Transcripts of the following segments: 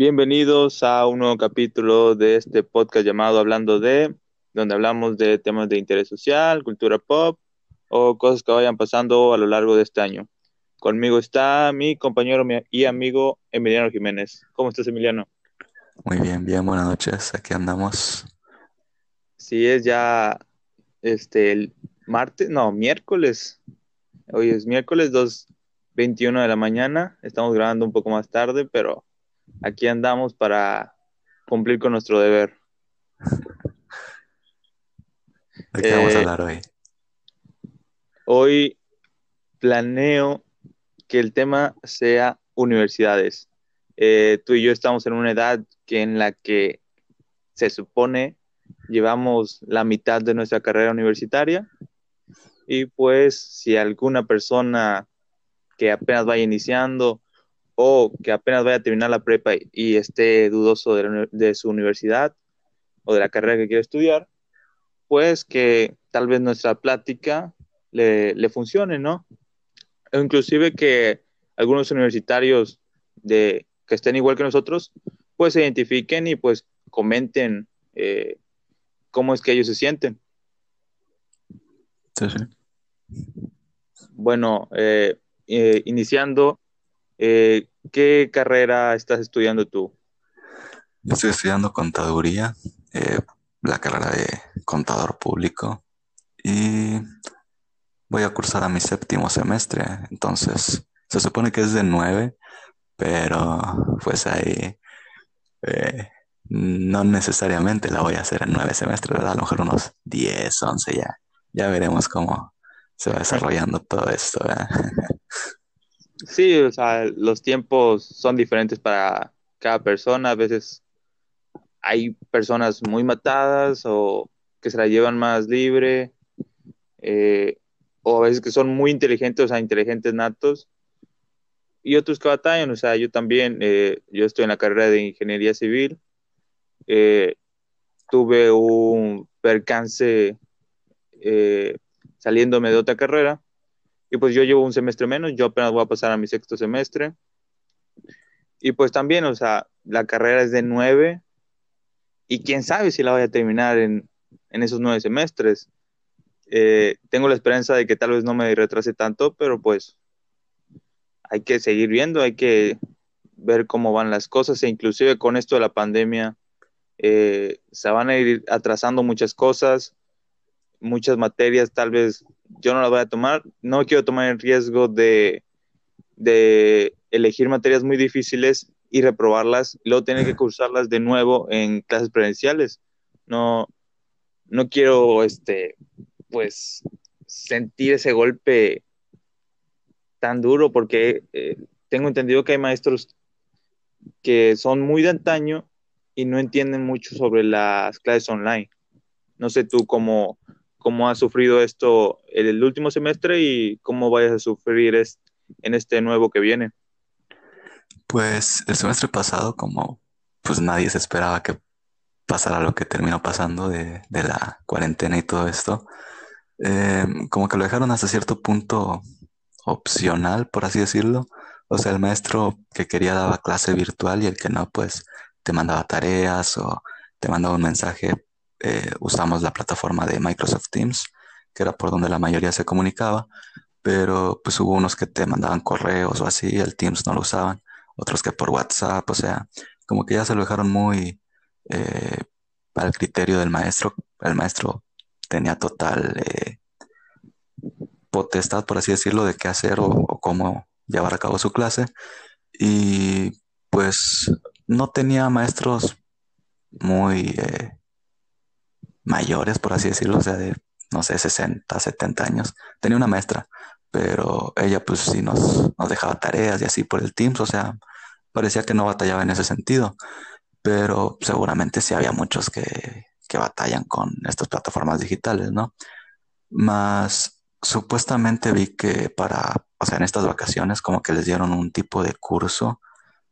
Bienvenidos a un nuevo capítulo de este podcast llamado Hablando de, donde hablamos de temas de interés social, cultura pop o cosas que vayan pasando a lo largo de este año. Conmigo está mi compañero y amigo Emiliano Jiménez. ¿Cómo estás, Emiliano? Muy bien, bien, buenas noches. Aquí andamos. Sí, es ya este el martes, no, miércoles. Hoy es miércoles 2.21 de la mañana. Estamos grabando un poco más tarde, pero aquí andamos para cumplir con nuestro deber. ¿De qué vamos a eh, hablar hoy? Hoy planeo que el tema sea universidades. Eh, tú y yo estamos en una edad que en la que se supone llevamos la mitad de nuestra carrera universitaria y pues si alguna persona que apenas vaya iniciando o que apenas vaya a terminar la prepa y esté dudoso de, su universidad o de la carrera que quiere estudiar, pues que tal vez nuestra plática le, le funcione, ¿no? O inclusive que algunos universitarios de, que estén igual que nosotros, pues se identifiquen y pues comenten eh, cómo es que ellos se sienten. Sí, sí. Bueno, eh, eh, iniciando, ¿qué carrera estás estudiando tú? Yo estoy estudiando contaduría, la carrera de contador público y voy a cursar a mi séptimo semestre, entonces se supone que es de nueve, pero pues ahí eh, no necesariamente la voy a hacer en nueve semestres, ¿verdad? A lo mejor unos diez, once ya. Ya veremos cómo se va desarrollando todo esto, ¿verdad? Sí, o sea, los tiempos son diferentes para cada persona. A veces hay personas muy matadas o que se la llevan más libre, eh, o a veces que son muy inteligentes, o sea, inteligentes natos, y otros que batallan, o sea, yo también, eh, yo estoy en la carrera de ingeniería civil, eh, tuve un percance eh, saliéndome de otra carrera, y pues yo llevo un semestre menos, yo apenas voy a pasar a mi sexto semestre, y pues también, o sea, la carrera es de nueve, y quién sabe si la voy a terminar en, en esos nueve semestres. tengo la esperanza de que tal vez no me retrase tanto, pero pues hay que seguir viendo, hay que ver cómo van las cosas e inclusive con esto de la pandemia eh, se van a ir atrasando muchas cosas, muchas materias tal vez yo no las voy a tomar, no quiero tomar el riesgo de, de elegir materias muy difíciles y reprobarlas y luego tener que cursarlas de nuevo en clases presenciales. No, no quiero este pues sentir ese golpe tan duro porque eh, tengo entendido que hay maestros que son muy de antaño y no entienden mucho sobre las clases online. No sé tú cómo, cómo has sufrido esto el último semestre y cómo vayas a sufrir en este nuevo que viene. Pues el semestre pasado, como pues nadie se esperaba que pasara lo que terminó pasando de, la cuarentena y todo esto, eh, como que lo dejaron hasta cierto punto opcional, por así decirlo. O sea, el maestro que quería daba clase virtual y el que no, pues te mandaba tareas o te mandaba un mensaje. Eh, usamos la plataforma de Microsoft Teams, que era por donde la mayoría se comunicaba, pero pues hubo unos que te mandaban correos o así, el Teams no lo usaban, otros que por WhatsApp, o sea, como que ya se lo dejaron muy eh, al criterio del maestro. El maestro tenía total eh, potestad, por así decirlo, de qué hacer o, cómo llevar a cabo su clase. Y pues no tenía maestros muy eh, mayores, por así decirlo, o sea, de, no sé, 60, 70 años. Tenía una maestra, pero ella pues sí nos, nos dejaba tareas y así por el Teams, o sea, parecía que no batallaba en ese sentido, pero seguramente sí había muchos que, que batallan con estas plataformas digitales, ¿no? Más Supuestamente vi que para, o sea, en estas vacaciones como que les dieron un tipo de curso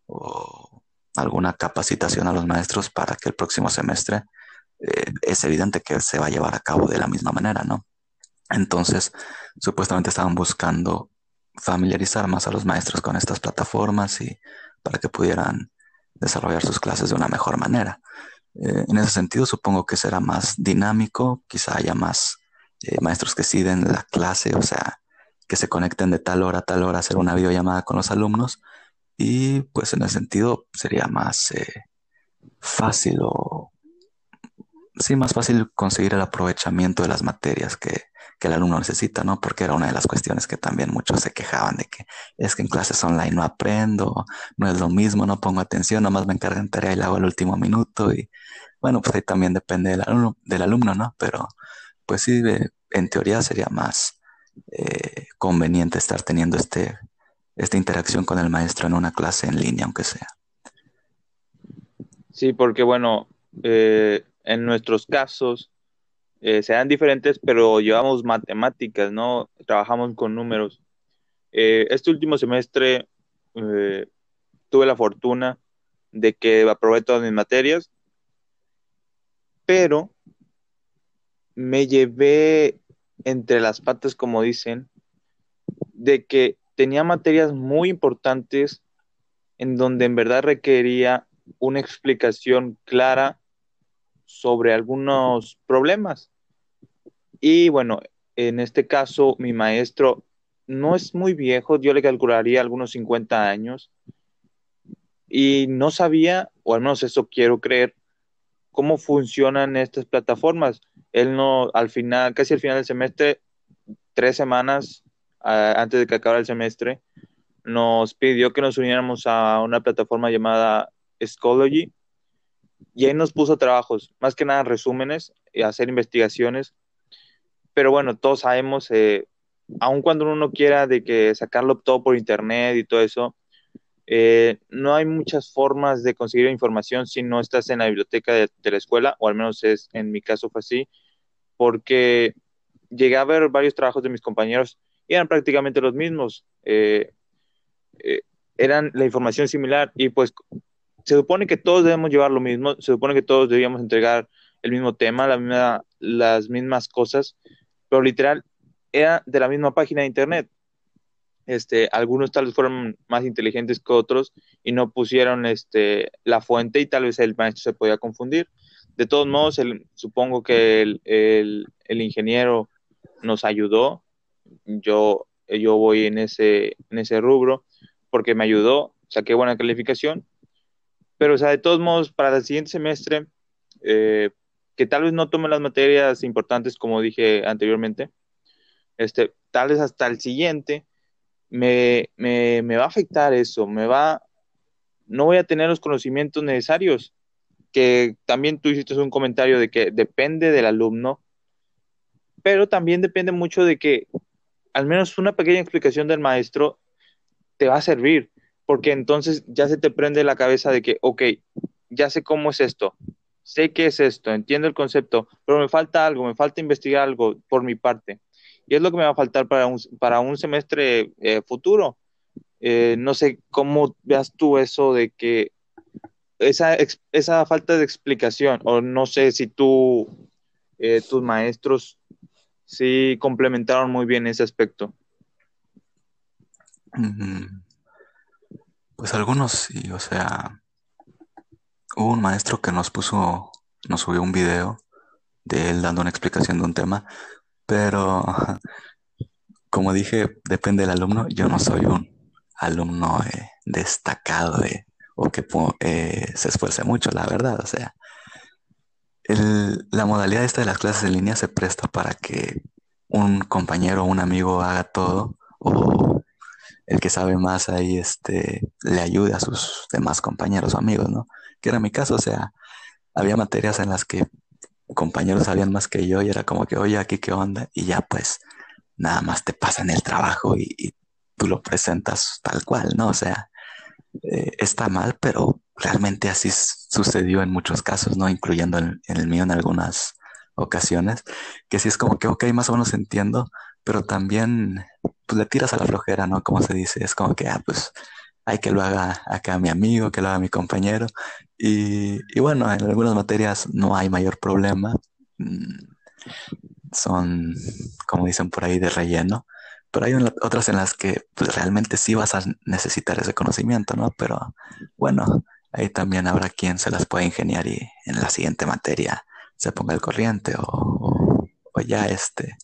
o alguna capacitación a los maestros para que el próximo semestre eh, es evidente que se va a llevar a cabo de la misma manera, ¿no? Entonces, supuestamente estaban buscando familiarizar más a los maestros con estas plataformas y para que pudieran desarrollar sus clases de una mejor manera. Eh, en ese sentido, supongo que será más dinámico, quizá haya más eh, maestros que siguen la clase, o sea, que se conecten de tal hora a tal hora a hacer una videollamada con los alumnos y pues en ese sentido sería más fácil o sí, más fácil conseguir el aprovechamiento de las materias que, que el alumno necesita, ¿no? Porque era una de las cuestiones que también muchos se quejaban de que es que en clases online no aprendo, no es lo mismo, no pongo atención, nomás me encargo en tarea y la hago al último minuto y bueno, pues ahí también depende del alumno, del alumno ¿no? Pero pues sí, en teoría sería más eh, conveniente estar teniendo este, esta interacción con el maestro en una clase en línea, aunque sea. Sí, porque bueno, eh, en nuestros casos eh, sean diferentes, pero llevamos matemáticas, ¿no? Trabajamos con números. este último semestre tuve la fortuna de que aprobé todas mis materias, pero me llevé entre las patas, como dicen, de que tenía materias muy importantes en donde en verdad requería una explicación clara sobre algunos problemas. Y bueno, en este caso, mi maestro no es muy viejo, yo le calcularía algunos 50 años, y no sabía, o al menos eso quiero creer, cómo funcionan estas plataformas. Él no, al final, casi al final del semestre, tres semanas antes de que acabara el semestre, nos pidió que nos uniéramos a una plataforma llamada Schoology y ahí nos puso trabajos, más que nada resúmenes y hacer investigaciones. Pero bueno, todos sabemos, eh, aun cuando uno quiera de que sacarlo todo por internet y todo eso, eh, no hay muchas formas de conseguir información si no estás en la biblioteca de, la escuela, o al menos es en mi caso fue así, porque llegué a ver varios trabajos de mis compañeros y eran prácticamente los mismos. Eh, eh, eran la información similar y pues se supone que todos debemos llevar lo mismo, se supone que todos debíamos entregar el mismo tema, la las mismas cosas, pero literal era de la misma página de internet. Este, algunos tal vez fueron más inteligentes que otros y no pusieron este, la fuente y tal vez el maestro se podía confundir. De todos modos, supongo que el, el, ingeniero nos ayudó. Yo, yo voy en ese, en ese rubro porque me ayudó, saqué buena calificación. Pero, o sea, de todos modos, para el siguiente semestre, eh, que tal vez no tome las materias importantes como dije anteriormente, este, tal vez hasta el siguiente, me, va a afectar eso, me va, no voy a tener los conocimientos necesarios, que también tú hiciste un comentario de que depende del alumno, pero también depende mucho de que al menos una pequeña explicación del maestro te va a servir, porque entonces ya se te prende la cabeza de que, ok, ya sé cómo es esto, sé qué es esto, entiendo el concepto, pero me falta algo, me falta investigar algo por mi parte. Y es lo que me va a faltar para un, para un semestre eh, futuro. Eh, no sé cómo veas tú eso de que esa, esa falta de explicación, o no sé si tú, eh, tus maestros, sí complementaron muy bien ese aspecto. Pues algunos sí, o sea, hubo un maestro que nos puso, nos subió un video de él dando una explicación de un tema, pero, como dije, depende del alumno. Yo no soy un alumno eh, destacado eh, o que eh, se esfuerce mucho, la verdad. O sea, la modalidad esta de las clases en línea se presta para que un compañero o un amigo haga todo o el que sabe más ahí este, le ayude a sus demás compañeros o amigos, ¿no? Que era mi caso, o sea, había materias en las que compañeros sabían más que yo y era como que, oye, aquí qué onda, y ya pues nada más te pasan el trabajo y, tú lo presentas tal cual, ¿no? O sea, eh, está mal, pero realmente así sucedió en muchos casos, ¿no? Incluyendo en, el mío en algunas ocasiones, que sí es como que, ok, más o menos entiendo, pero también pues le tiras a la flojera, ¿no? Como se dice, es como que, ah, pues hay que lo haga acá mi amigo, que lo haga mi compañero. Y, bueno, en algunas materias no hay mayor problema. Mm, son, como dicen por ahí, de relleno. Pero hay otras en las que pues, realmente sí vas a necesitar ese conocimiento, ¿no? Pero bueno, ahí también habrá quien se las pueda ingeniar y en la siguiente materia se ponga el corriente o, ya este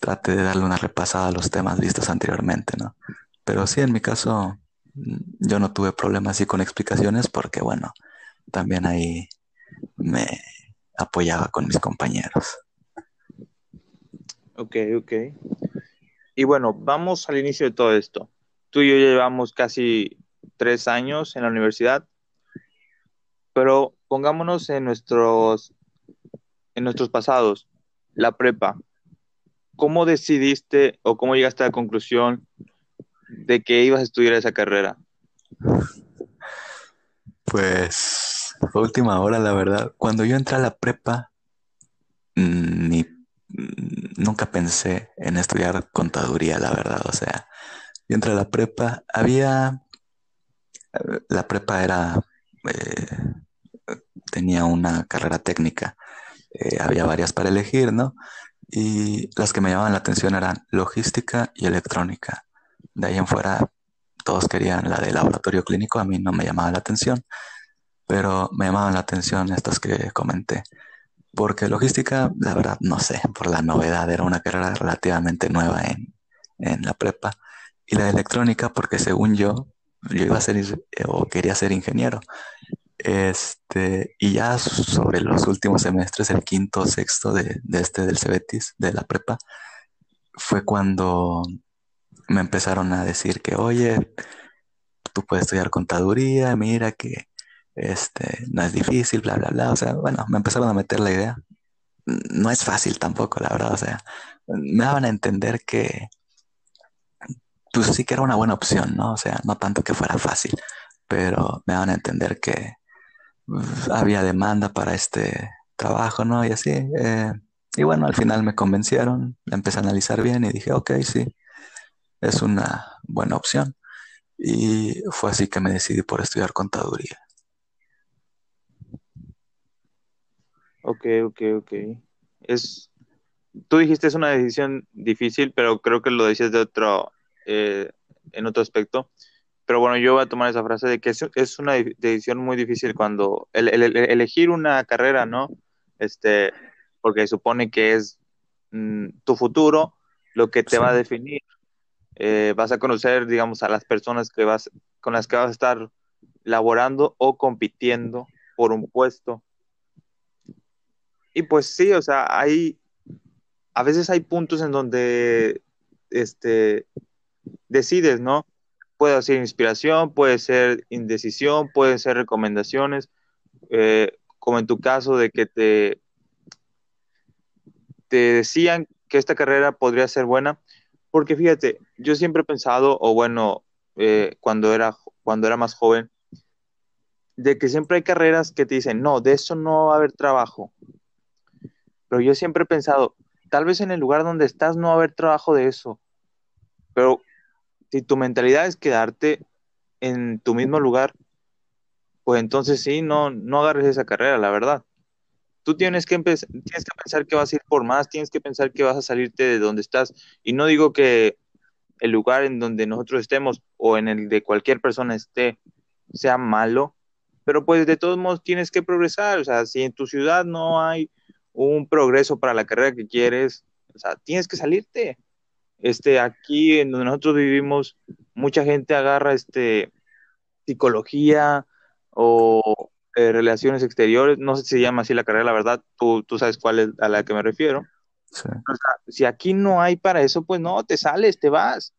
trate de darle una repasada a los temas vistos anteriormente, ¿no? Pero sí, en mi caso, mm, yo no tuve problemas así con explicaciones porque, bueno, también ahí me apoyaba con mis compañeros. Ok, ok. Y bueno, vamos al inicio de todo esto. Tú y yo llevamos casi tres años en la universidad, pero pongámonos en nuestros, en nuestros pasados, la prepa. ¿Cómo decidiste o cómo llegaste a la conclusión de que ibas a estudiar esa carrera? Pues última hora, la verdad. Cuando yo entré a la prepa, mm, ni mm, nunca pensé en estudiar contaduría, la verdad. O sea, yo entré a la prepa, había, la prepa era, eh, tenía una carrera técnica, eh, había varias para elegir, ¿no? Y las que me llamaban la atención eran logística y electrónica. De ahí en fuera, todos querían la de laboratorio clínico, a mí no me llamaba la atención, pero me llamaban la atención estas que comenté. Porque logística, la verdad, no sé, por la novedad, era una carrera relativamente nueva en, en la prepa. Y la electrónica, porque según yo, yo iba a ser o quería ser ingeniero. Este, y ya sobre los últimos semestres, el quinto, sexto de, de este del Cebetis, de la prepa, fue cuando me empezaron a decir que, oye, tú puedes estudiar contaduría, mira que este, no es difícil, bla, bla, bla. O sea, bueno, me empezaron a meter la idea. No es fácil tampoco, la verdad. O sea, me daban a entender que, pues sí que era una buena opción, ¿no? O sea, no tanto que fuera fácil, pero me daban a entender que había demanda para este trabajo, ¿no? Y así. Eh, y bueno, al final me convencieron, empecé a analizar bien y dije, ok, sí, es una buena opción. Y fue así que me decidí por estudiar contaduría. Ok, ok, ok. Es, tú dijiste es una decisión difícil, pero creo que lo decías de otro, eh, en otro aspecto. Pero bueno, yo voy a tomar esa frase de que es, una decisión muy difícil cuando elegir una carrera, ¿no? Este, porque supone que es mm, tu futuro lo que te va a definir. Eh, vas a conocer, digamos, a las personas que vas, con las que vas a estar laborando o compitiendo por un puesto. Y pues sí, o sea, hay, a veces hay puntos en donde, este, decides, ¿no? Puede ser inspiración, puede ser indecisión, pueden ser recomendaciones, eh, como en tu caso de que te, te decían que esta carrera podría ser buena, porque fíjate, yo siempre he pensado, o bueno, eh, cuando, era, cuando era más joven, de que siempre hay carreras que te dicen, no, de eso no va a haber trabajo. Pero yo siempre he pensado, tal vez en el lugar donde estás no va a haber trabajo de eso. Pero si tu mentalidad es quedarte en tu mismo lugar, pues entonces sí, no, no agarres esa carrera, la verdad. Tú tienes que, tienes que pensar que vas a ir por más, tienes que pensar que vas a salirte de donde estás. Y no digo que el lugar en donde nosotros estemos o en el de cualquier persona esté sea malo, pero pues de todos modos tienes que progresar. O sea, si en tu ciudad no hay un progreso para la carrera que quieres, o sea, tienes que salirte. Este, aquí en donde nosotros vivimos, mucha gente agarra este, psicología o eh, relaciones exteriores, no sé si se llama así la carrera, la verdad, tú, tú sabes cuál es a la que me refiero. si aquí no hay para eso, pues no, te sales, te vas.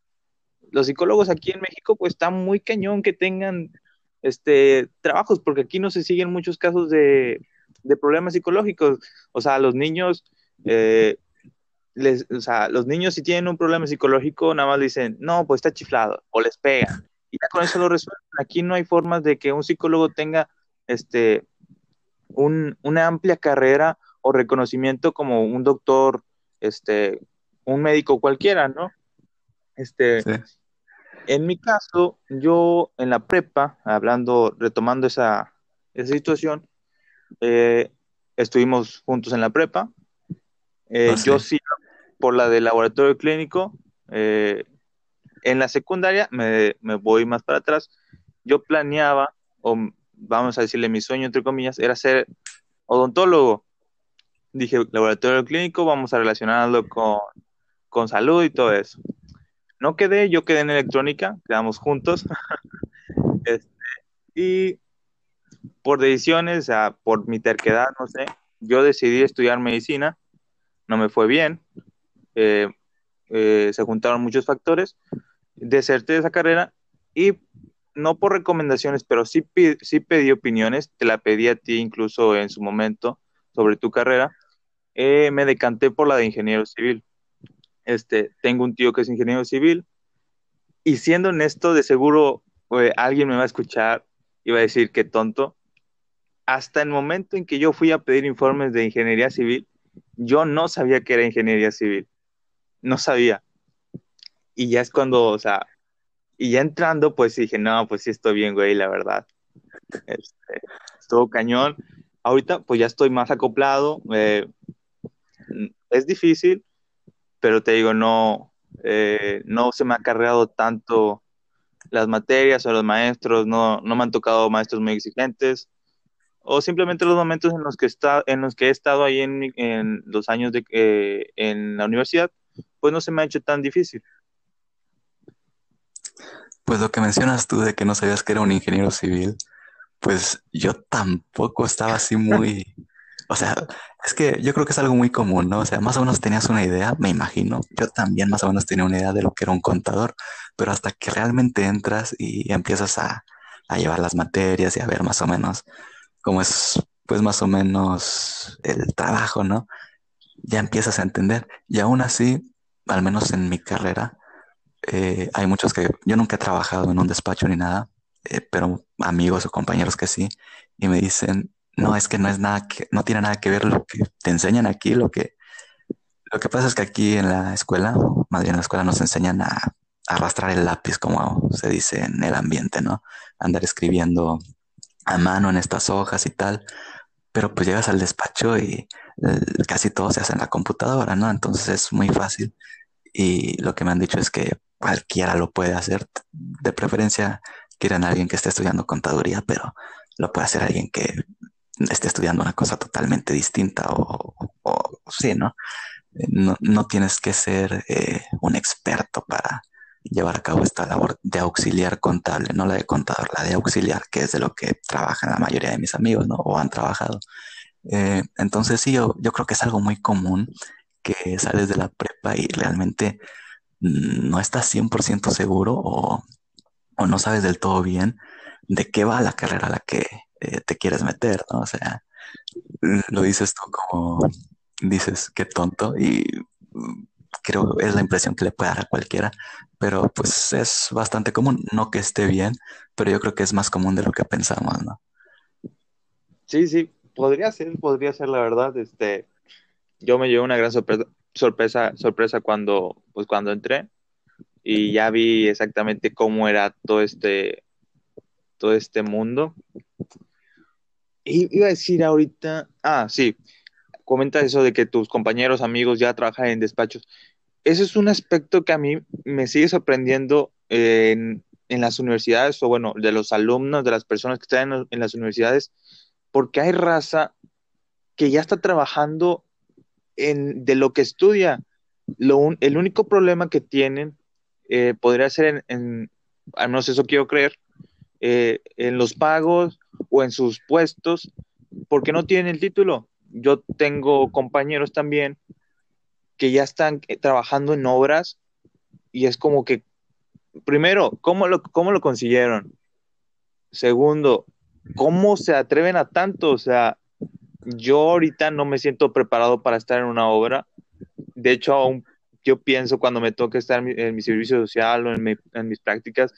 Los psicólogos aquí en México, pues está muy cañón que tengan este trabajos, porque aquí no se siguen muchos casos de, de problemas psicológicos. O sea, los niños eh, les, o sea, los niños si tienen un problema psicológico, nada más dicen, no, pues está chiflado, o les pegan. Y ya con eso lo resuelven. Aquí no hay formas de que un psicólogo tenga este, un, una amplia carrera o reconocimiento como un doctor, este, un médico cualquiera, ¿no? Este, En mi caso, yo en la prepa, hablando, retomando esa, esa situación, eh, estuvimos juntos en la prepa. Eh, ah, yo sí por la del laboratorio clínico. Eh, en la secundaria me, voy más para atrás. yo planeaba, o vamos a decirle mi sueño, entre comillas, era ser odontólogo. Dije, laboratorio clínico, vamos a relacionarlo con, con salud y todo eso. No quedé, yo quedé en electrónica, quedamos juntos. este, y por decisiones, por mi terquedad, no sé, yo decidí estudiar medicina, no me fue bien, eh, eh, se juntaron muchos factores, deserté de esa carrera y no por recomendaciones, pero sí, sí pedí opiniones, te la pedí a ti incluso en su momento sobre tu carrera, eh, me decanté por la de ingeniero civil. Este, tengo un tío que es ingeniero civil y siendo honesto, de seguro alguien me va a escuchar y va a decir que tonto. Hasta el momento en que yo fui a pedir informes de ingeniería civil, yo no sabía que era ingeniería civil. No sabía. Y ya es cuando, o sea, y ya entrando, pues dije, no, pues sí estoy bien, güey, la verdad. Este, estuvo cañón. Ahorita, pues ya estoy más acoplado. Eh, es difícil, pero te digo, no, eh, no se me ha cargado tanto las materias o los maestros, no, no me han tocado maestros muy exigentes, o simplemente los momentos en los que, está, en los que he estado ahí en, en los años de, eh, en la universidad, pues no se me ha hecho tan difícil. Pues lo que mencionas tú de que no sabías que era un ingeniero civil, pues yo tampoco estaba así muy... O sea, es que yo creo que es algo muy común, ¿no? O sea, más o menos tenías una idea, me imagino. Yo también más o menos tenía una idea de lo que era un contador, pero hasta que realmente entras y empiezas a, a llevar las materias y a ver más o menos cómo es, pues más o menos el trabajo, ¿no? Ya empiezas a entender. Y aún así, al menos en mi carrera, eh, hay muchos que yo nunca he trabajado en un despacho ni nada, eh, pero amigos o compañeros que sí, y me dicen, no, es que no es nada que, no tiene nada que ver lo que te enseñan aquí, lo que, lo que pasa es que aquí en la escuela, más en la escuela nos enseñan a, arrastrar el lápiz, como se dice en el ambiente, ¿no? Andar escribiendo a mano en estas hojas y tal, pero pues llegas al despacho y eh, casi todo se hace en la computadora, ¿no? Entonces es muy fácil y lo que me han dicho es que cualquiera lo puede hacer, de preferencia quieren a alguien que esté estudiando contaduría, pero lo puede hacer alguien que esté estudiando una cosa totalmente distinta o, sí, ¿no? ¿no? No, tienes que ser eh, un experto para llevar a cabo esta labor de auxiliar contable, no la de contador, la de auxiliar, que es de lo que trabajan la mayoría de mis amigos, ¿no? O han trabajado. Eh, entonces sí, yo, yo creo que es algo muy común que sales de la prepa y realmente no estás 100% seguro o, o, no sabes del todo bien de qué va la carrera a la que eh, te quieres meter, ¿no? O sea, lo dices tú como dices, qué tonto y creo es la impresión que le puede dar a cualquiera, pero pues es bastante común, no que esté bien, pero yo creo que es más común de lo que pensamos, ¿no? Sí, sí, podría ser, podría ser la verdad, este, yo me llevé una gran sorpresa, sorpresa, sorpresa cuando, pues cuando entré y ya vi exactamente cómo era todo este, todo este mundo. Y iba a decir ahorita, ah, sí, comenta eso de que tus compañeros, amigos ya trabajan en despachos. Ese es un aspecto que a mí me sigue sorprendiendo en, en las universidades, o bueno, de los alumnos, de las personas que están en, en las universidades, porque hay raza que ya está trabajando en, de lo que estudia. Lo el único problema que tienen eh, podría ser en, al menos eso quiero creer, eh, en los pagos o en sus puestos, porque no tienen el título. Yo tengo compañeros también que ya están eh, trabajando en obras y es como que, primero, ¿cómo lo, cómo lo consiguieron? Segundo, ¿cómo se atreven a tanto? O sea, yo ahorita no me siento preparado para estar en una obra. De hecho, aún yo pienso cuando me toca estar en mi, servicio social o en, mis prácticas,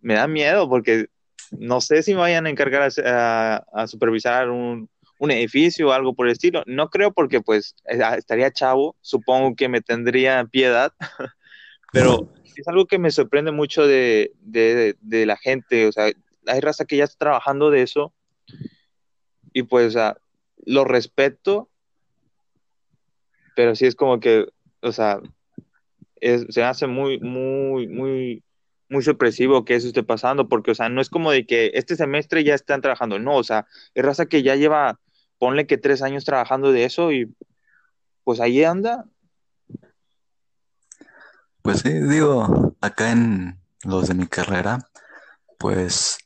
me da miedo porque no sé si me vayan a encargar a, supervisar un, un, edificio o algo por el estilo. No creo porque pues ah, estaría chavo, supongo que me tendría piedad, pero es algo que me sorprende mucho de, de, de, la gente. O sea, hay raza que ya está trabajando de eso y pues lo respeto, pero sí es como que, o sea, es, se hace muy, muy, muy, muy sorpresivo que eso esté pasando, porque, o sea, no es como de que este semestre ya están trabajando, no, o sea, es raza que ya lleva, ponle que tres años trabajando de eso y pues ahí anda. Pues sí, digo, acá en los de mi carrera, pues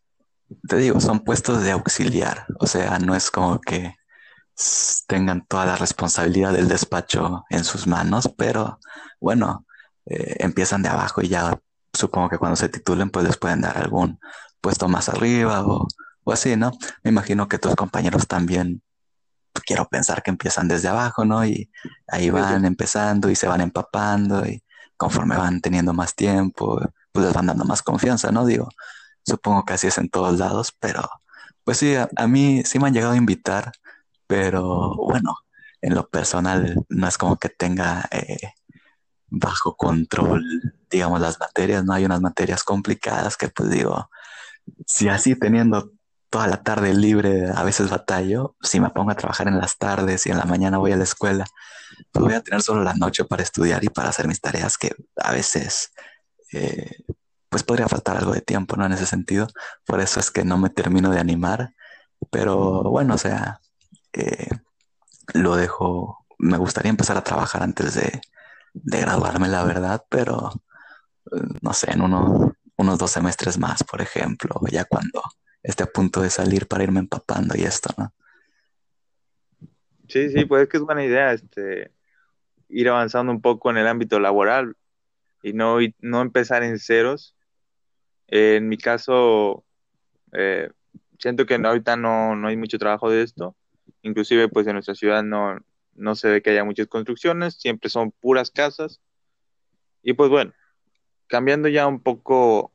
te digo, son puestos de auxiliar, o sea, no es como que tengan toda la responsabilidad del despacho en sus manos, pero bueno, eh, empiezan de abajo y ya supongo que cuando se titulen pues les pueden dar algún puesto más arriba o, o así, ¿no? Me imagino que tus compañeros también, quiero pensar que empiezan desde abajo, ¿no? Y ahí van empezando y se van empapando y conforme van teniendo más tiempo, pues les van dando más confianza, ¿no? Digo, supongo que así es en todos lados, pero pues sí, a, mí sí me han llegado a invitar, pero bueno, en lo personal no es como que tenga eh, bajo control, digamos, las materias, ¿no? Hay unas materias complicadas que pues digo, si así teniendo toda la tarde libre, a veces batallo, si me pongo a trabajar en las tardes y en la mañana voy a la escuela, pues voy a tener solo la noche para estudiar y para hacer mis tareas que a veces eh, pues podría faltar algo de tiempo, ¿no? En ese sentido, por eso es que no me termino de animar, pero bueno, o sea, eh, lo dejo, me gustaría empezar a trabajar antes de, de graduarme, la verdad, pero eh, no sé, en uno, unos dos semestres más, por ejemplo, ya cuando esté a punto de salir para irme empapando y esto, ¿no? Sí, sí, pues es que es buena idea este, ir avanzando un poco en el ámbito laboral y no, no empezar en ceros. en mi caso, eh, siento que ahorita no, no hay mucho trabajo de esto. Inclusive, pues en nuestra ciudad no, no se ve que haya muchas construcciones, siempre son puras casas. Y pues bueno, cambiando ya un poco,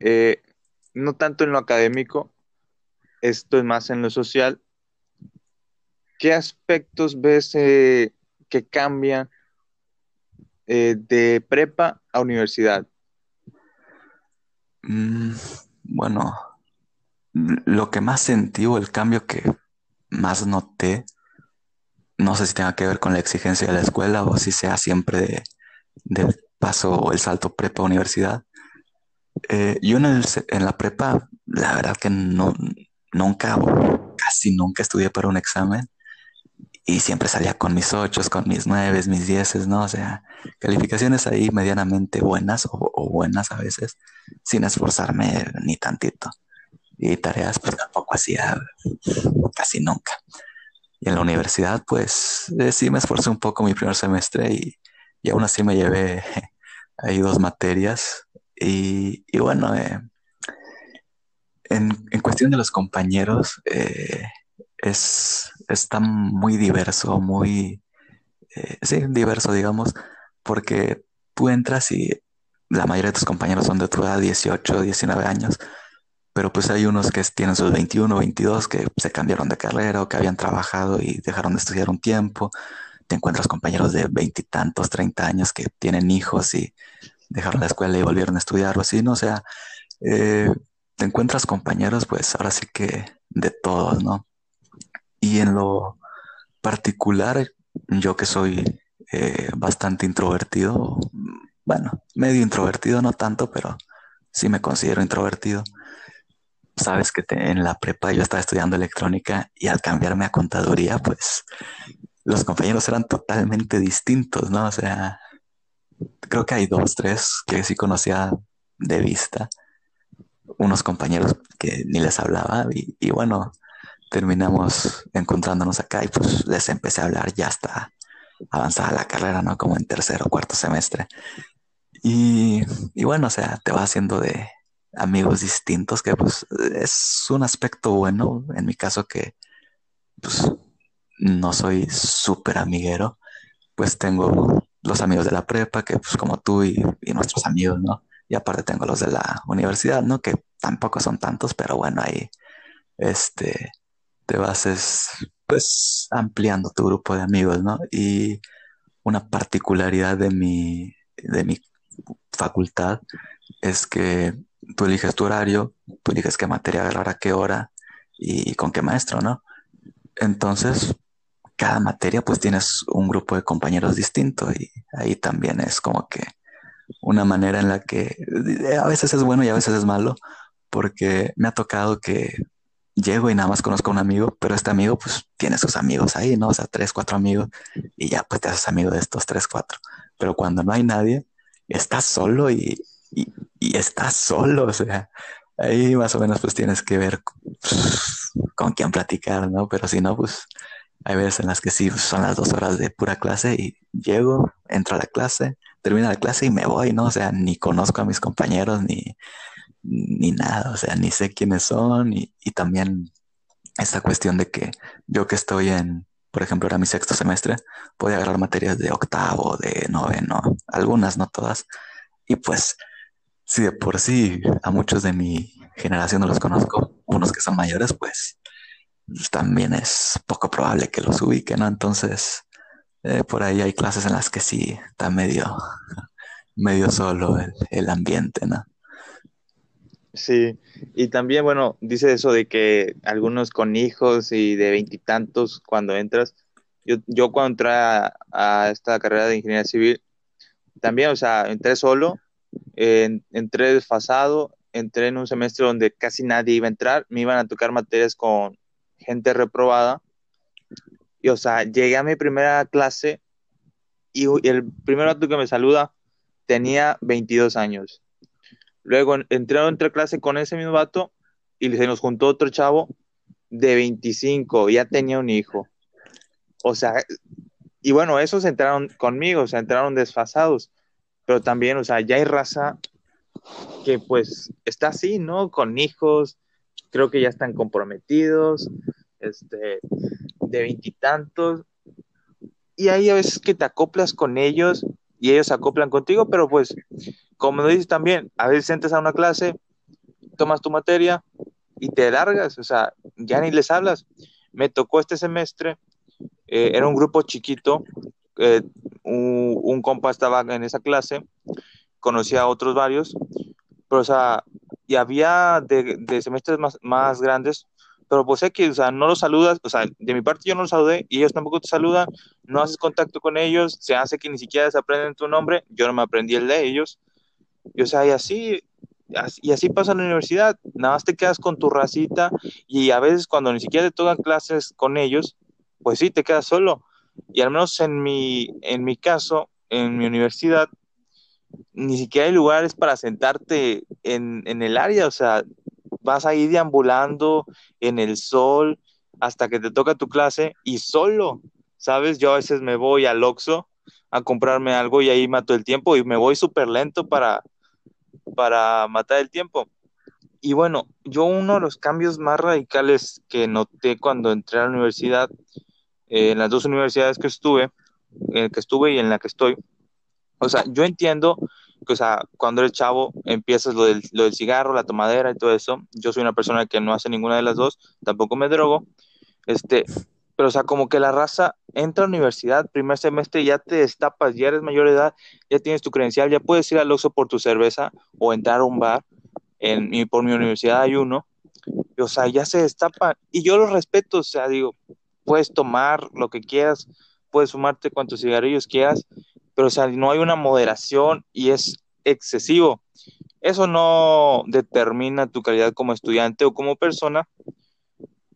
eh, no tanto en lo académico, esto es más en lo social. ¿Qué aspectos ves eh, que cambian eh, de prepa a universidad? Mm, bueno, lo que más sentí o el cambio que más noté no sé si tenga que ver con la exigencia de la escuela o si sea siempre de, del paso o el salto prepa universidad. Eh, yo en, la prepa, la verdad que no, nunca casi nunca estudié para un examen y siempre salía con mis ocho, con mis nueve, mis dieces, ¿no? O sea, calificaciones ahí medianamente buenas o, o, buenas a veces, sin esforzarme ni tantito. Y tareas pues tampoco hacía casi nunca. Y en la universidad, pues eh, sí me esforcé un poco mi primer semestre y, y aún así me llevé ahí dos materias. Y, y bueno, eh, en, en, cuestión de los compañeros, eh, es, está muy diverso, muy, sí, diverso, digamos, porque tú entras y la mayoría de tus compañeros son de tu edad, 18, 19 años, pero pues hay unos que tienen sus 21, 22 que se cambiaron de carrera o que habían trabajado y dejaron de estudiar un tiempo. Te encuentras compañeros de veintitantos, treinta años que tienen hijos y dejaron la escuela y volvieron a estudiar o así, ¿no? O sea, eh, te encuentras compañeros, pues ahora sí que de todos, ¿no? Y en lo particular, yo que soy eh, bastante introvertido, bueno, medio introvertido, no tanto, pero sí me considero introvertido sabes que en la prepa yo estaba estudiando electrónica y al cambiarme a contaduría, pues los compañeros eran totalmente distintos, ¿no? O sea, creo que hay dos, tres que sí conocía de vista, unos compañeros que ni les hablaba y, y bueno, terminamos encontrándonos acá y pues les empecé a hablar ya hasta avanzada la carrera, ¿no? Como en tercer o cuarto semestre. Y, y bueno, o sea, te va haciendo de, amigos distintos, que pues es un aspecto bueno, en mi caso que pues no soy súper amiguero, pues tengo los amigos de la prepa, que pues como tú y, nuestros amigos, ¿no? Y aparte tengo los de la universidad, ¿no? Que tampoco son tantos, pero bueno, ahí este, te vas pues ampliando tu grupo de amigos, ¿no? Y una particularidad de mi, de mi facultad es que tú eliges tu horario, tú eliges qué materia agarrar a qué hora y con qué maestro, ¿no? Entonces, cada materia pues tienes un grupo de compañeros distinto y ahí también es como que una manera en la que eh, a veces es bueno y a veces es malo, porque me ha tocado que llego y nada más conozco a un amigo, pero este amigo pues tiene sus amigos ahí, ¿no? O sea, tres, cuatro amigos y ya pues te haces amigo de estos tres, cuatro. Pero cuando no hay nadie, estás solo y, y, estás solo, o sea, ahí más o menos pues tienes que ver con quién platicar, ¿no? Pero si no, pues hay veces en las que sí son las dos horas de pura clase y llego, entro a la clase, termina la clase y me voy, ¿no? O sea, ni conozco a mis compañeros ni, ni nada, o sea, ni sé quiénes son y, y también esta cuestión de que yo que estoy en, por ejemplo, era mi sexto semestre, podía agarrar materias de octavo, de noveno, algunas, no todas, y pues, si de por sí a muchos de mi generación no los conozco, unos que son mayores, pues también es poco probable que los ubiquen, ¿no? Entonces, eh, por ahí hay clases en las que sí está medio, medio solo el, el ambiente, ¿no? Sí, y también, bueno, dice eso de que algunos con hijos y de veintitantos cuando entras. Yo, yo cuando entré a, esta carrera de ingeniería civil, también, o sea, entré solo, entré desfasado, entré en un semestre donde casi nadie iba a entrar, me iban a tocar materias con gente reprobada. Y, o sea, llegué a mi primera clase y el primer rato que me saluda tenía 22 años. Luego entré a clase con ese mismo vato y se nos juntó otro chavo de 25, ya tenía un hijo. O sea, y bueno, esos entraron conmigo, o sea, entraron desfasados, pero también, o sea, ya hay raza que pues está así, ¿no? Con hijos, creo que ya están comprometidos, este, de veintitantos, y, y hay a veces que te acoplas con ellos y ellos se acoplan contigo, pero pues, como dices también, a veces entras a una clase, tomas tu materia y te largas, o sea, ya ni les hablas. Me tocó este semestre, eh, era un grupo chiquito, eh, un, compa estaba en esa clase, conocía a otros varios, pero o sea, y había de, semestres más, más grandes, pero pues que, o sea, no los saludas, o sea, de mi parte yo no los saludé y ellos tampoco te saludan, no haces contacto con ellos, se hace que ni siquiera se aprenden tu nombre, yo no me aprendí el de ellos, y o sea, y así, y así pasa en la universidad, nada más te quedas con tu racita y a veces cuando ni siquiera te tocan clases con ellos, pues sí, te quedas solo. Y al menos en mi, en mi caso, en mi universidad, ni siquiera hay lugares para sentarte en, en el área, o sea, vas a ir deambulando en el sol hasta que te toca tu clase y solo, ¿sabes? Yo a veces me voy al Oxxo a comprarme algo y ahí mato el tiempo y me voy súper lento para, para matar el tiempo. Y bueno, yo uno de los cambios más radicales que noté cuando entré a la universidad, eh, en las dos universidades que estuve, en la que estuve y en la que estoy, o sea, yo entiendo o sea, cuando eres chavo, empiezas lo del, lo del cigarro, la tomadera y todo eso. Yo soy una persona que no hace ninguna de las dos, tampoco me drogo. Este, pero, o sea, como que la raza entra a universidad, primer semestre, ya te destapas, ya eres mayor de edad, ya tienes tu credencial, ya puedes ir al Oxxo por tu cerveza o entrar a un bar. En, por mi universidad hay uno. o sea, ya se destapan. Y yo lo respeto, o sea, digo, puedes tomar lo que quieras, puedes fumarte cuantos cigarrillos quieras, pero o sea, no hay una moderación y es excesivo. Eso no determina tu calidad como estudiante o como persona,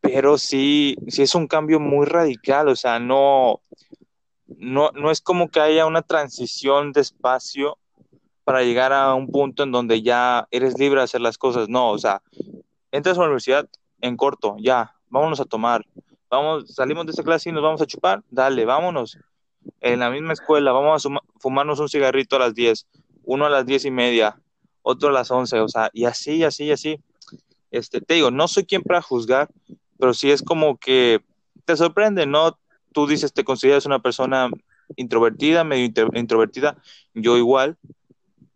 pero sí, sí es un cambio muy radical, o sea, no, no, no es como que haya una transición de espacio para llegar a un punto en donde ya eres libre de hacer las cosas, no, o sea, entras a la universidad en corto, ya, vámonos a tomar, vamos, salimos de esta clase y nos vamos a chupar, dale, vámonos, en la misma escuela, vamos a fumarnos un cigarrito a las 10, uno a las 10 y media, otro a las 11, o sea, y así, y así, así. Este, te digo, no soy quien para juzgar, pero sí es como que te sorprende, ¿no? Tú dices, te consideras una persona introvertida, medio introvertida, yo igual.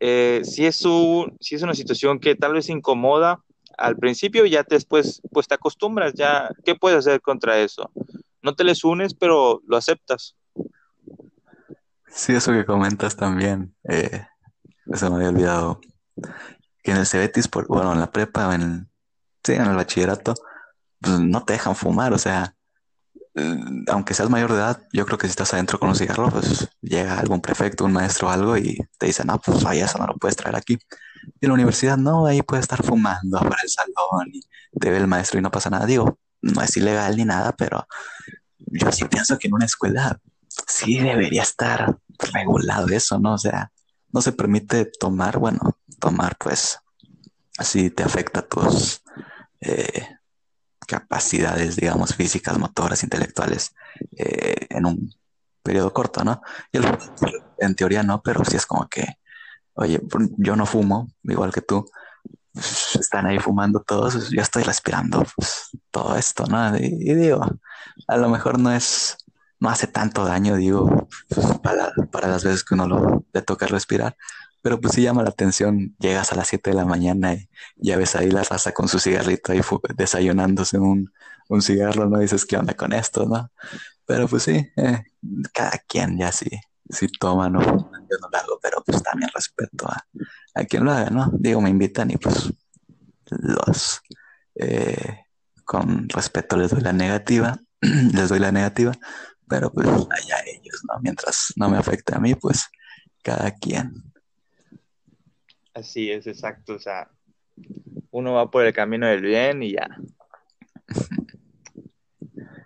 Eh, si, es un, si es una situación que tal vez incomoda al principio, ya después pues te acostumbras, ya, ¿qué puedes hacer contra eso? No te les unes, pero lo aceptas. Sí, eso que comentas también, eh, se me había olvidado, que en el Cebetis, bueno, en la prepa, en, sí, en el bachillerato, pues no te dejan fumar, o sea, aunque seas mayor de edad, yo creo que si estás adentro con un cigarro, pues llega algún prefecto, un maestro o algo y te dice, no, pues vaya, eso no lo puedes traer aquí. Y en la universidad, no, ahí puedes estar fumando afuera del salón y te ve el maestro y no pasa nada. Digo, no es ilegal ni nada, pero yo sí pienso que en una escuela sí debería estar regulado eso, ¿no? O sea, no se permite tomar, bueno, tomar pues así te afecta tus eh, capacidades, digamos, físicas, motoras, intelectuales eh, en un periodo corto, ¿no? Y en teoría no, pero sí es como que, oye, yo no fumo, igual que tú, pues, están ahí fumando todos, pues, yo estoy respirando pues, todo esto, ¿no? Y, digo, a lo mejor no es, no hace tanto daño, digo, para, para las veces que uno lo, le toca respirar, pero pues sí llama la atención, llegas a las 7 de la mañana y ya ves ahí la raza con su cigarrito ahí desayunándose un, un cigarro, ¿no? dices, ¿qué onda con esto, no? Pero pues sí, eh, cada quien ya sí, sí toma, ¿no? Yo no lo hago, pero pues también respeto a, a quien lo haga, ¿no? Digo, me invitan y pues los, eh, con respeto les doy la negativa, les doy la negativa, pero pues allá ellos, ¿no? Mientras no me afecte a mí, pues cada quien. Así es, exacto. O sea, uno va por el camino del bien y ya.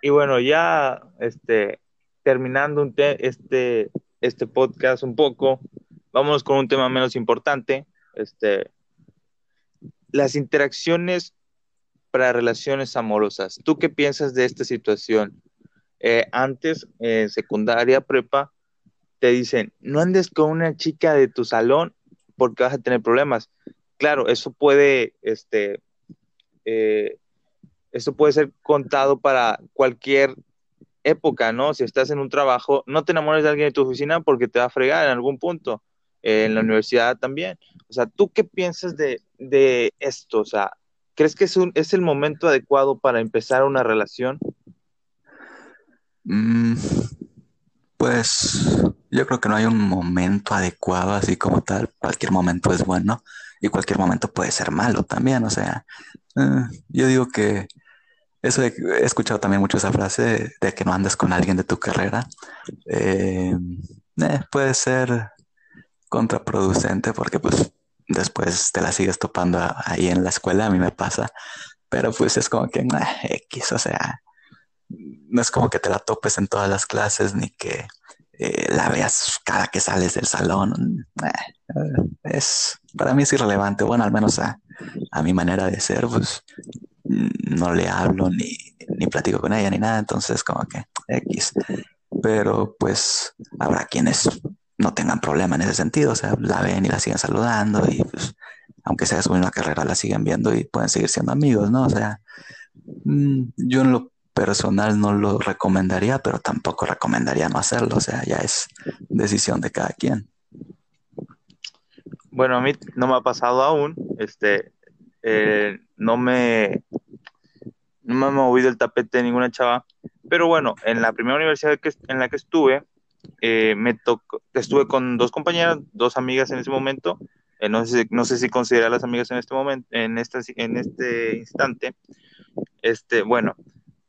Y bueno, ya este, terminando un este, este podcast un poco, vámonos con un tema menos importante. Este, las interacciones para relaciones amorosas. ¿Tú qué piensas de esta situación? Eh, antes, en secundaria, prepa, te dicen, no andes con una chica de tu salón porque vas a tener problemas. Claro, eso puede, este, eh, eso puede ser contado para cualquier época, ¿no? Si estás en un trabajo, no te enamores de alguien de tu oficina porque te va a fregar en algún punto. en la universidad también. O sea, ¿tú qué piensas de, esto? O sea, ¿crees que es, un, es el momento adecuado para empezar una relación? Mm, pues yo creo que no hay un momento adecuado así como tal. Cualquier momento es bueno y cualquier momento puede ser malo también. O sea, eh, yo digo que eso he escuchado también mucho esa frase de, que no andes con alguien de tu carrera. Eh, eh, puede ser contraproducente porque pues después te la sigues topando ahí en la escuela, a mí me pasa. Pero pues es como que, X, o sea, no es como que te la topes en todas las clases ni que eh, la veas cada que sales del salón. Eh, es, para mí es irrelevante. Bueno, al menos a, mi manera de ser, pues no le hablo ni, ni platico con ella ni nada. Entonces, como que X. Pero pues habrá quienes no tengan problema en ese sentido. O sea, la ven y la siguen saludando y pues, aunque sea su misma carrera, la siguen viendo y pueden seguir siendo amigos, ¿no? O sea, mm, yo en lo personal no lo recomendaría, pero tampoco recomendaría no hacerlo. O sea, ya es decisión de cada quien. Bueno, a mí no me ha pasado aún. Este, eh, no me no me ha movido el tapete de ninguna chava. Pero bueno, en la primera universidad que, en la que estuve, eh, me tocó, estuve con dos compañeras, dos amigas en ese momento. Eh, no, sé, no sé si considerar las amigas en este momento, en este, en este instante. Este, bueno,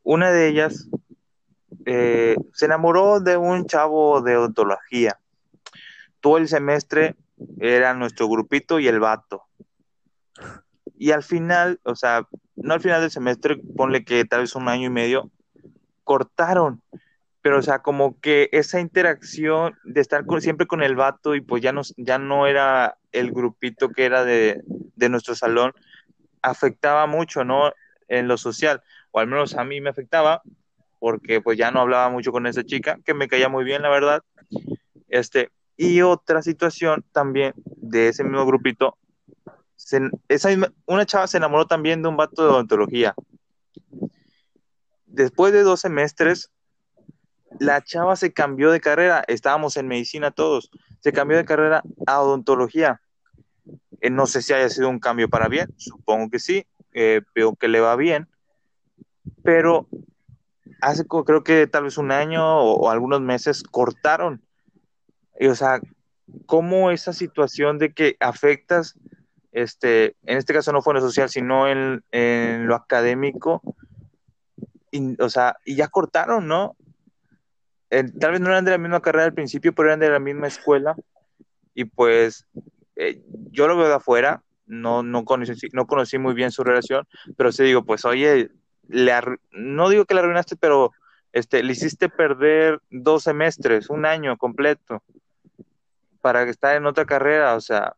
una de ellas eh, se enamoró de un chavo de odontología. Todo el semestre era nuestro grupito y el vato. Y al final, o sea, no al final del semestre, ponle que tal vez un año y medio, cortaron. Pero, o sea, como que esa interacción de estar siempre con el vato y pues ya no, ya no era el grupito que era de, de nuestro salón, afectaba mucho, ¿no? En lo social o al menos a mí me afectaba, porque pues ya no hablaba mucho con esa chica, que me caía muy bien, la verdad. Este, y otra situación también de ese mismo grupito, esa una chava se enamoró también de un vato de odontología. Después de dos semestres, la chava se cambió de carrera, estábamos en medicina todos, se cambió de carrera a odontología. Eh, no sé si haya sido un cambio para bien, supongo que sí, eh, veo que le va bien, pero hace creo que tal vez un año o, algunos meses cortaron. Y, o sea, cómo esa situación de que afectas, este, en este caso no fue en lo social, sino en, lo académico, y, o sea, y ya cortaron, ¿no? tal vez no eran de la misma carrera al principio, pero eran de la misma escuela. Y pues eh, yo lo veo de afuera, no, no, conocí, no conocí muy bien su relación, pero sí digo, pues oye, le no digo que la arruinaste, pero este, le hiciste perder dos semestres, un año completo, para estar en otra carrera, o sea,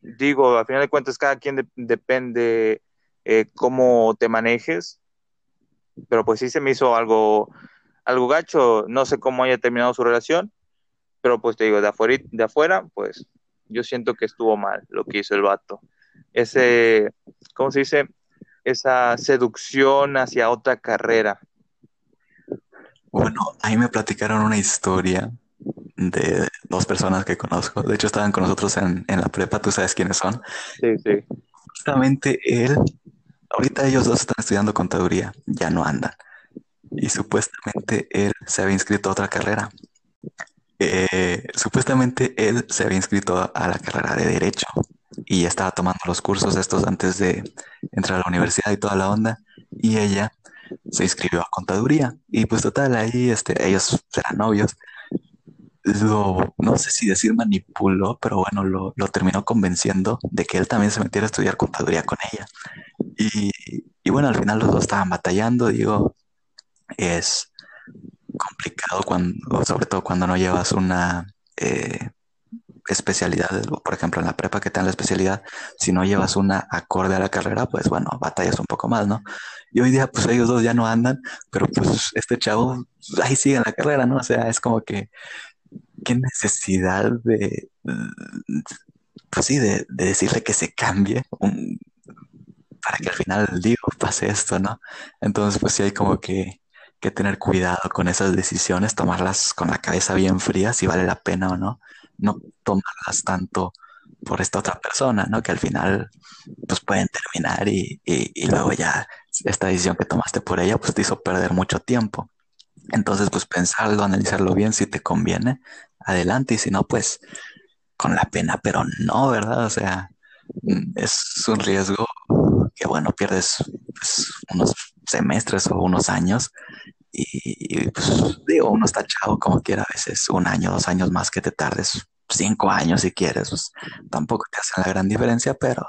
digo, al final de cuentas cada quien depende eh, cómo te manejes, pero pues sí se me hizo algo, algo gacho, no sé cómo haya terminado su relación, pero pues te digo, de afuera, de afuera, pues yo siento que estuvo mal lo que hizo el vato. Ese, ¿cómo se dice? Esa seducción hacia otra carrera. Bueno, ahí me platicaron una historia de dos personas que conozco. De hecho, estaban con nosotros en, en la prepa, tú sabes quiénes son. Sí, sí. Justamente él, ahorita ellos dos están estudiando contaduría, ya no andan. Y supuestamente él se había inscrito a otra carrera. Eh, supuestamente él se había inscrito a la carrera de Derecho y estaba tomando los cursos estos antes de entrar a la universidad y toda la onda. Y ella se inscribió a contaduría. Y pues total, ahí este, ellos eran novios. Lo, no sé si decir manipuló, pero bueno, lo, lo terminó convenciendo de que él también se metiera a estudiar contaduría con ella. Y, y bueno, al final los dos estaban batallando, digo, es complicado cuando, sobre todo cuando no llevas una eh, especialidad, por ejemplo en la prepa que te dan la especialidad, si no llevas una acorde a la carrera, pues bueno, batallas un poco más, ¿no? Y hoy día pues ellos dos ya no andan, pero pues este chavo ahí sigue en la carrera, ¿no? O sea, es como que, qué necesidad de, pues sí, de, decirle que se cambie para que al final, digo, pase esto, ¿no? Entonces pues sí hay como que que tener cuidado con esas decisiones, tomarlas con la cabeza bien fría, si vale la pena o no, no tomarlas tanto por esta otra persona, ¿no? Que al final, pues pueden terminar y, y, luego ya esta decisión que tomaste por ella, pues te hizo perder mucho tiempo. Entonces, pues pensarlo, analizarlo bien, si te conviene, adelante, y si no, pues con la pena, pero no, ¿verdad? O sea, es un riesgo que, bueno, pierdes pues, unos semestres o unos años y, pues digo, uno está chavo como quiera, a veces un año, dos años más que te tardes, cinco años si quieres, pues tampoco te hacen la gran diferencia, pero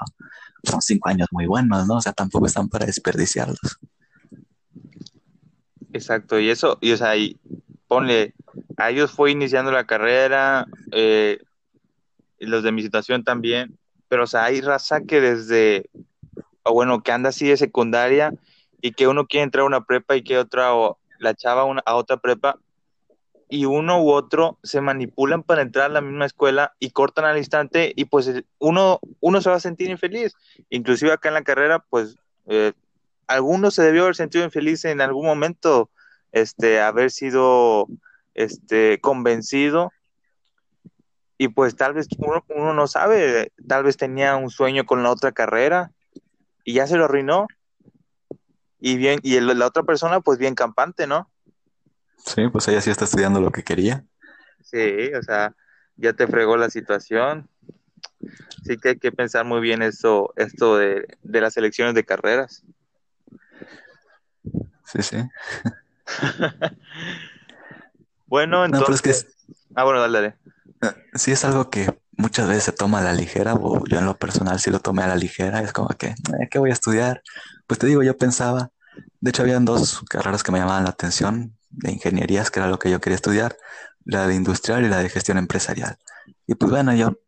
son cinco años muy buenos, ¿no? O sea, tampoco están para desperdiciarlos. Exacto, y eso, y o sea, y ponle, a ellos fue iniciando la carrera, eh, los de mi situación también, pero o sea, hay raza que desde, o bueno, que anda así de secundaria y que uno quiere entrar a una prepa y que otra la chava una, a otra prepa y uno u otro se manipulan para entrar a la misma escuela y cortan al instante y pues uno, uno se va a sentir infeliz. Inclusive acá en la carrera, pues eh, alguno se debió haber sentido infeliz en algún momento, este, haber sido este, convencido y pues tal vez uno, uno no sabe, tal vez tenía un sueño con la otra carrera y ya se lo arruinó y bien, y la otra persona, pues bien campante, ¿no? Sí, pues ella sí está estudiando lo que quería. Sí, o sea, ya te fregó la situación. Sí que hay que pensar muy bien esto, esto de, las elecciones de carreras. Sí, sí. bueno, entonces. Ah, bueno, dale, dale. Sí, es algo que muchas veces se toma a la ligera, o yo en lo personal sí lo tomé a la ligera, es como que, eh, ¿qué voy a estudiar? Pues te digo, yo pensaba, de hecho habían dos carreras que me llamaban la atención, de ingenierías, que era lo que yo quería estudiar, la de industrial y la de gestión empresarial. Y pues bueno, yo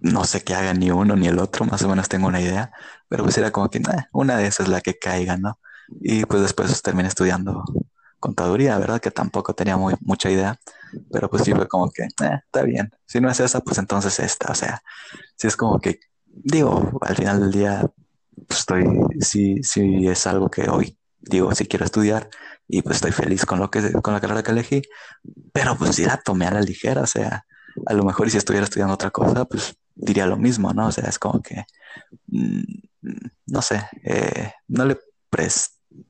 no sé qué haga ni uno ni el otro, más o menos tengo una idea, pero pues era como que una de esas es la que caiga, ¿no? Y pues después terminé estudiando contaduría, ¿verdad? Que tampoco tenía mucha idea, pero pues sí fue como que, eh, está bien, si no es esa, pues entonces esta, o sea, si es como que, digo, al final del día estoy, sí, sí es algo que hoy digo, si quiero estudiar y pues estoy feliz con lo que, con la carrera que elegí, pero pues sí la tomé a la ligera, o sea, a lo mejor si estuviera estudiando otra cosa, pues diría lo mismo, ¿no? O sea, es como que, mm, no sé, eh, no le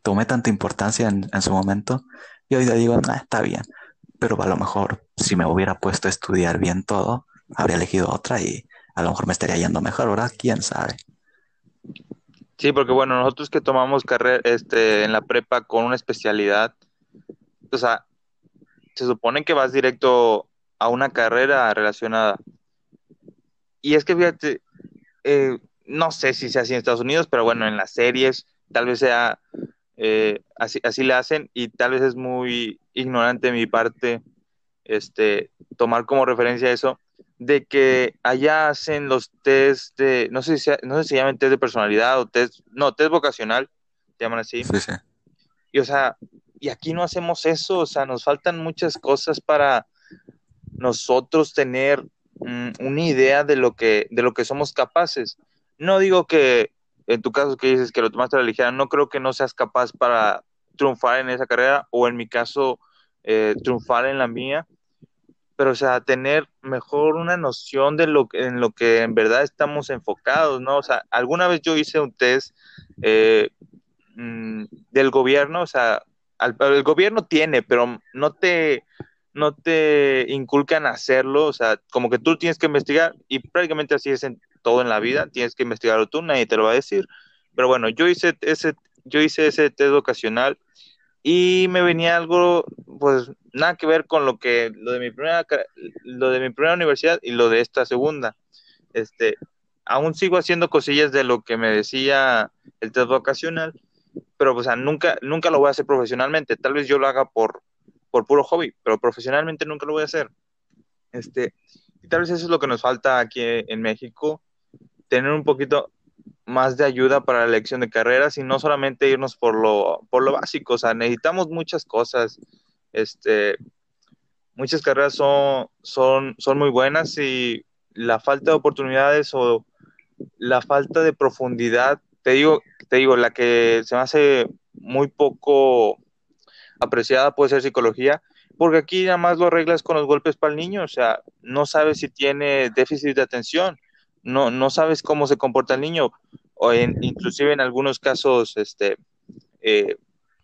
tomé tanta importancia en, en, su momento y hoy digo, nah, está bien, pero a lo mejor si me hubiera puesto a estudiar bien todo, habría elegido otra y a lo mejor me estaría yendo mejor, ¿verdad? ¿Quién sabe? Sí, porque bueno, nosotros que tomamos carrera este, en la prepa con una especialidad, o sea, se supone que vas directo a una carrera relacionada. Y es que fíjate, eh, no sé si sea así en Estados Unidos, pero bueno, en las series tal vez sea eh, así, así le hacen y tal vez es muy ignorante de mi parte este, tomar como referencia eso, de que allá hacen los test de, no sé si, no sé si se llaman test de personalidad o test, no, test vocacional, llaman así. Sí, sí. Y o sea, y aquí no hacemos eso, o sea, nos faltan muchas cosas para nosotros tener mm, una idea de lo que de lo que somos capaces. No digo que en tu caso que dices que lo tomaste a la ligera, no creo que no seas capaz para triunfar en esa carrera o en mi caso eh, triunfar en la mía, pero o sea, tener mejor una noción de lo que, en lo que en verdad estamos enfocados, ¿no? O sea, alguna vez yo hice un test eh, mm, del gobierno, o sea, el gobierno tiene, pero no te, no te inculcan hacerlo, o sea, como que tú tienes que investigar y prácticamente así es en todo en la vida, tienes que investigarlo tú, nadie te lo va a decir. Pero bueno, yo hice ese, yo hice ese test ocasional y me venía algo, pues nada que ver con lo que, lo de mi primera, lo de mi primera universidad y lo de esta segunda. Este, aún sigo haciendo cosillas de lo que me decía el test vocacional, pero o sea, nunca, nunca lo voy a hacer profesionalmente. Tal vez yo lo haga por, por puro hobby, pero profesionalmente nunca lo voy a hacer. Este, y tal vez eso es lo que nos falta aquí en México, tener un poquito más de ayuda para la elección de carreras y no solamente irnos por lo, por lo básico, o sea, necesitamos muchas cosas, este, muchas carreras son, son, son muy buenas y la falta de oportunidades o la falta de profundidad te digo, te digo, la que se me hace muy poco apreciada puede ser psicología, porque aquí nada más lo arreglas con los golpes para el niño, o sea, no sabes si tiene déficit de atención, no, no sabes cómo se comporta el niño, o en, inclusive en algunos casos, este, eh,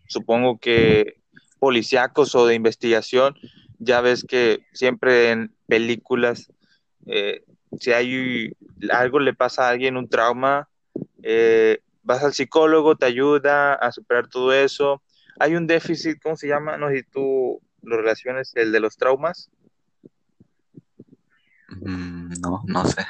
supongo que policíacos o de investigación, ya ves que siempre en películas, eh, si hay algo le pasa a alguien, un trauma, eh, vas al psicólogo, te ayuda a superar todo eso. Hay un déficit, ¿cómo se llama? No sé si tú lo relaciones, el de los traumas. Mm, no, no sé.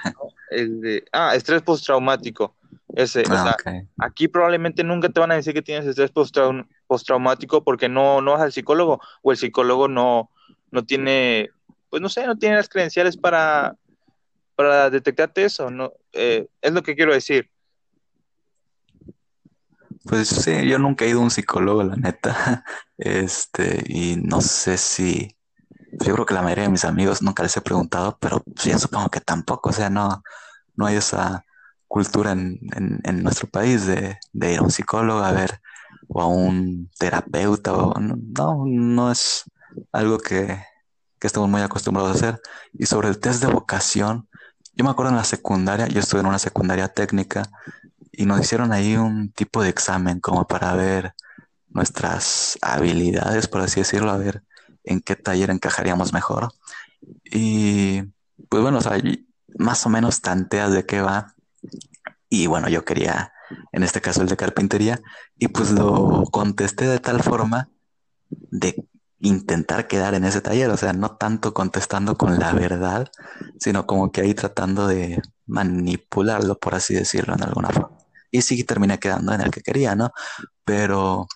El de, ah, estrés postraumático. Ese, ah, aquí probablemente nunca te van a decir que tienes estrés postraumático porque no, no vas al psicólogo o el psicólogo no, no tiene, pues no sé, no tiene las credenciales para, para detectarte eso. No, eh, es lo que quiero decir. Pues sí, yo nunca he ido a un psicólogo, la neta. Este, y no sé si. Yo creo que la mayoría de mis amigos nunca les he preguntado, pero yo supongo que tampoco. O sea, no, no hay esa cultura en, en, nuestro país de, ir a un psicólogo a ver, o a un terapeuta. O, no, no es algo que, que estamos muy acostumbrados a hacer. Y sobre el test de vocación, yo me acuerdo en la secundaria, yo estuve en una secundaria técnica y nos hicieron ahí un tipo de examen como para ver nuestras habilidades, por así decirlo, a ver en qué taller encajaríamos mejor. Y pues bueno, o más o menos tanteas de qué va. Y bueno, yo quería, en este caso el de carpintería, y pues lo contesté de tal forma de intentar quedar en ese taller, o sea, no tanto contestando con la verdad, sino como que ahí tratando de manipularlo, por así decirlo, en alguna forma y sí terminé quedando en el que quería, ¿no? Pero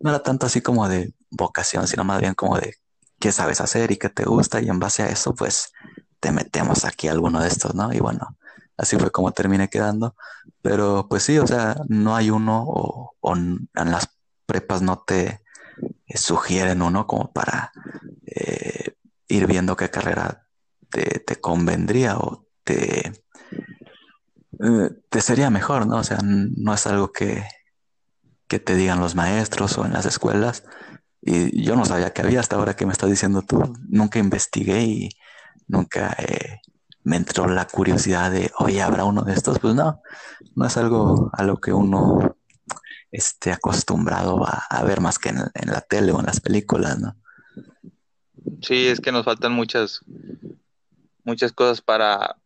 no era tanto así como de vocación, sino más bien como de qué sabes hacer y qué te gusta y en base a eso, pues te metemos aquí alguno de estos, ¿no? Y bueno, así fue como terminé quedando. Pero pues sí, o sea, no hay uno o, en las prepas no te sugieren uno como para eh, ir viendo qué carrera te, convendría o te eh, te sería mejor, ¿no? O sea, no es algo que, que te digan los maestros o en las escuelas. Y yo no sabía que había hasta ahora que me estás diciendo tú. Nunca investigué y nunca eh, me entró la curiosidad de, oye, ¿habrá uno de estos? Pues no, no es algo a lo que uno esté acostumbrado a, ver más que en, en, la tele o en las películas, ¿no? Sí, es que nos faltan muchas, muchas cosas para,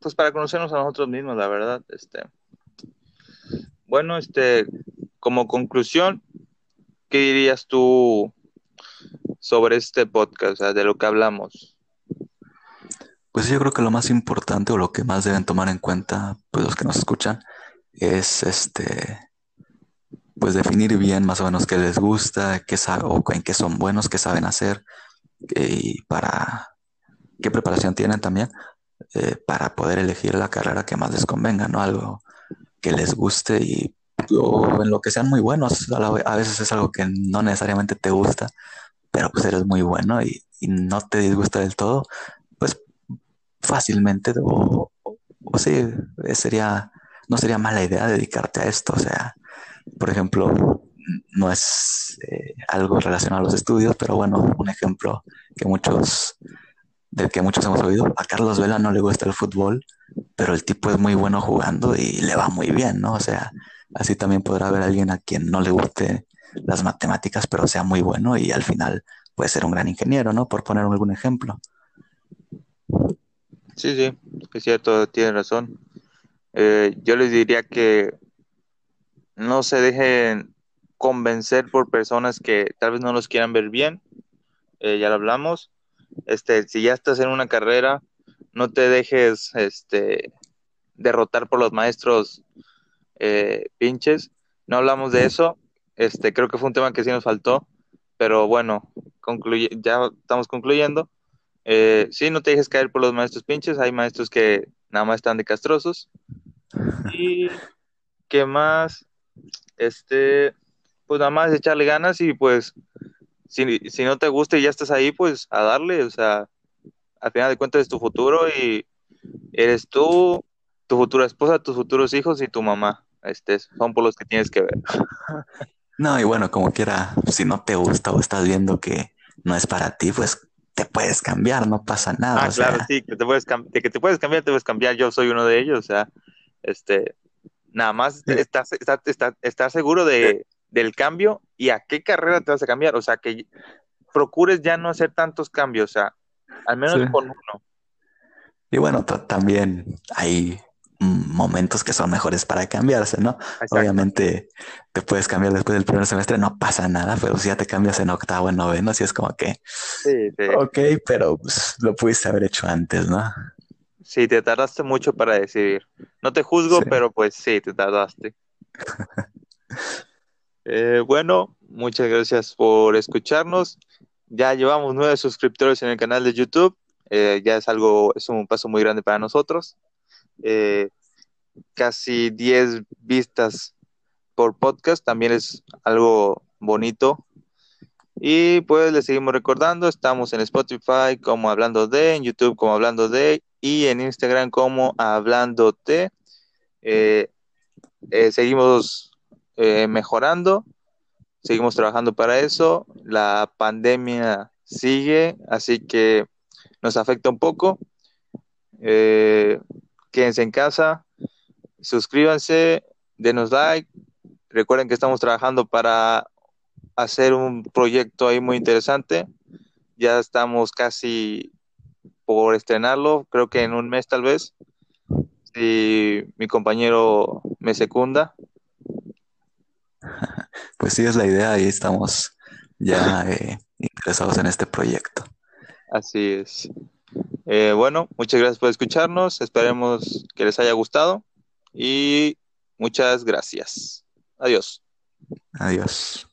pues para conocernos a nosotros mismos, la verdad. Este, bueno, este, como conclusión, ¿qué dirías tú sobre este podcast, o sea, de lo que hablamos? Pues yo creo que lo más importante o lo que más deben tomar en cuenta, pues los que nos escuchan, es este, pues definir bien más o menos qué les gusta, qué o en qué son buenos, qué saben hacer y para qué preparación tienen también eh, para poder elegir la carrera que más les convenga, ¿no? Algo que les guste y o en lo que sean muy buenos. A, veces es algo que no necesariamente te gusta, pero pues eres muy bueno y, no te disgusta del todo, fácilmente o, o, sí, sería, no sería mala idea dedicarte a esto. O sea, por ejemplo, no es eh, algo relacionado a los estudios, pero bueno, un ejemplo que muchos, del que muchos hemos oído, a Carlos Vela no le gusta el fútbol, pero el tipo es muy bueno jugando y le va muy bien, ¿no? O sea, así también podrá haber alguien a quien no le guste las matemáticas, pero sea muy bueno y al final puede ser un gran ingeniero, ¿no? Por poner algún ejemplo. Sí, sí, es cierto, tiene razón. Eh, yo les diría que no se dejen convencer por personas que tal vez no los quieran ver bien. Eh, ya lo hablamos. Este, si ya estás en una carrera, no te dejes este, derrotar por los maestros eh, pinches. No hablamos de eso. Este, creo que fue un tema que sí nos faltó. Pero bueno, concluye, ya estamos concluyendo. Eh, sí, no te dejes caer por los maestros pinches. Hay maestros que nada más están de castrosos. Y qué más, este, pues nada más echarle ganas y pues si, si no te gusta y ya estás ahí, pues a darle, o sea, al final de cuentas es tu futuro y eres tú, tu futura esposa, tus futuros hijos y tu mamá. Este, son por los que tienes que ver. No, y bueno, como quiera, si no te gusta o estás viendo que no es para ti, pues te puedes cambiar, no pasa nada. Ah, claro, sí, que te puedes de que te puedes cambiar, te puedes cambiar. Yo soy uno de ellos, o sea, este, Nada más estás, estás, seguro de, del cambio y a qué carrera te vas a cambiar. O sea, que procures ya no hacer tantos cambios, o sea, al menos con uno. Y bueno, también hay momentos que son mejores para cambiarse, ¿no? Obviamente te puedes cambiar después del primer semestre, no pasa nada, pero si ya te cambias en octavo, en noveno, si es como que, sí, sí. ok, pero pues, lo pudiste haber hecho antes, ¿no? Sí, te tardaste mucho para decidir. No te juzgo, pero pues sí, te tardaste. Eh, bueno, muchas gracias por escucharnos. Ya llevamos nueve suscriptores en el canal de YouTube. Eh, ya es algo, es un paso muy grande para nosotros. Eh, casi diez vistas por podcast también es algo bonito. Y pues les seguimos recordando, estamos en Spotify como hablando de, en YouTube como hablando de y en Instagram como hablándote. Eh, eh, seguimos eh, mejorando, seguimos trabajando para eso. La pandemia sigue, así que nos afecta un poco. Quédense en casa, suscríbanse, denos like. Recuerden que estamos trabajando para hacer un proyecto ahí muy interesante. Ya estamos casi por estrenarlo, creo que en un mes tal vez, si mi compañero me secunda. Pues sí, es la idea y estamos ya eh, interesados en este proyecto. Así es. Eh, bueno, muchas gracias por escucharnos, esperemos que les haya gustado y muchas gracias. Adiós. Adiós.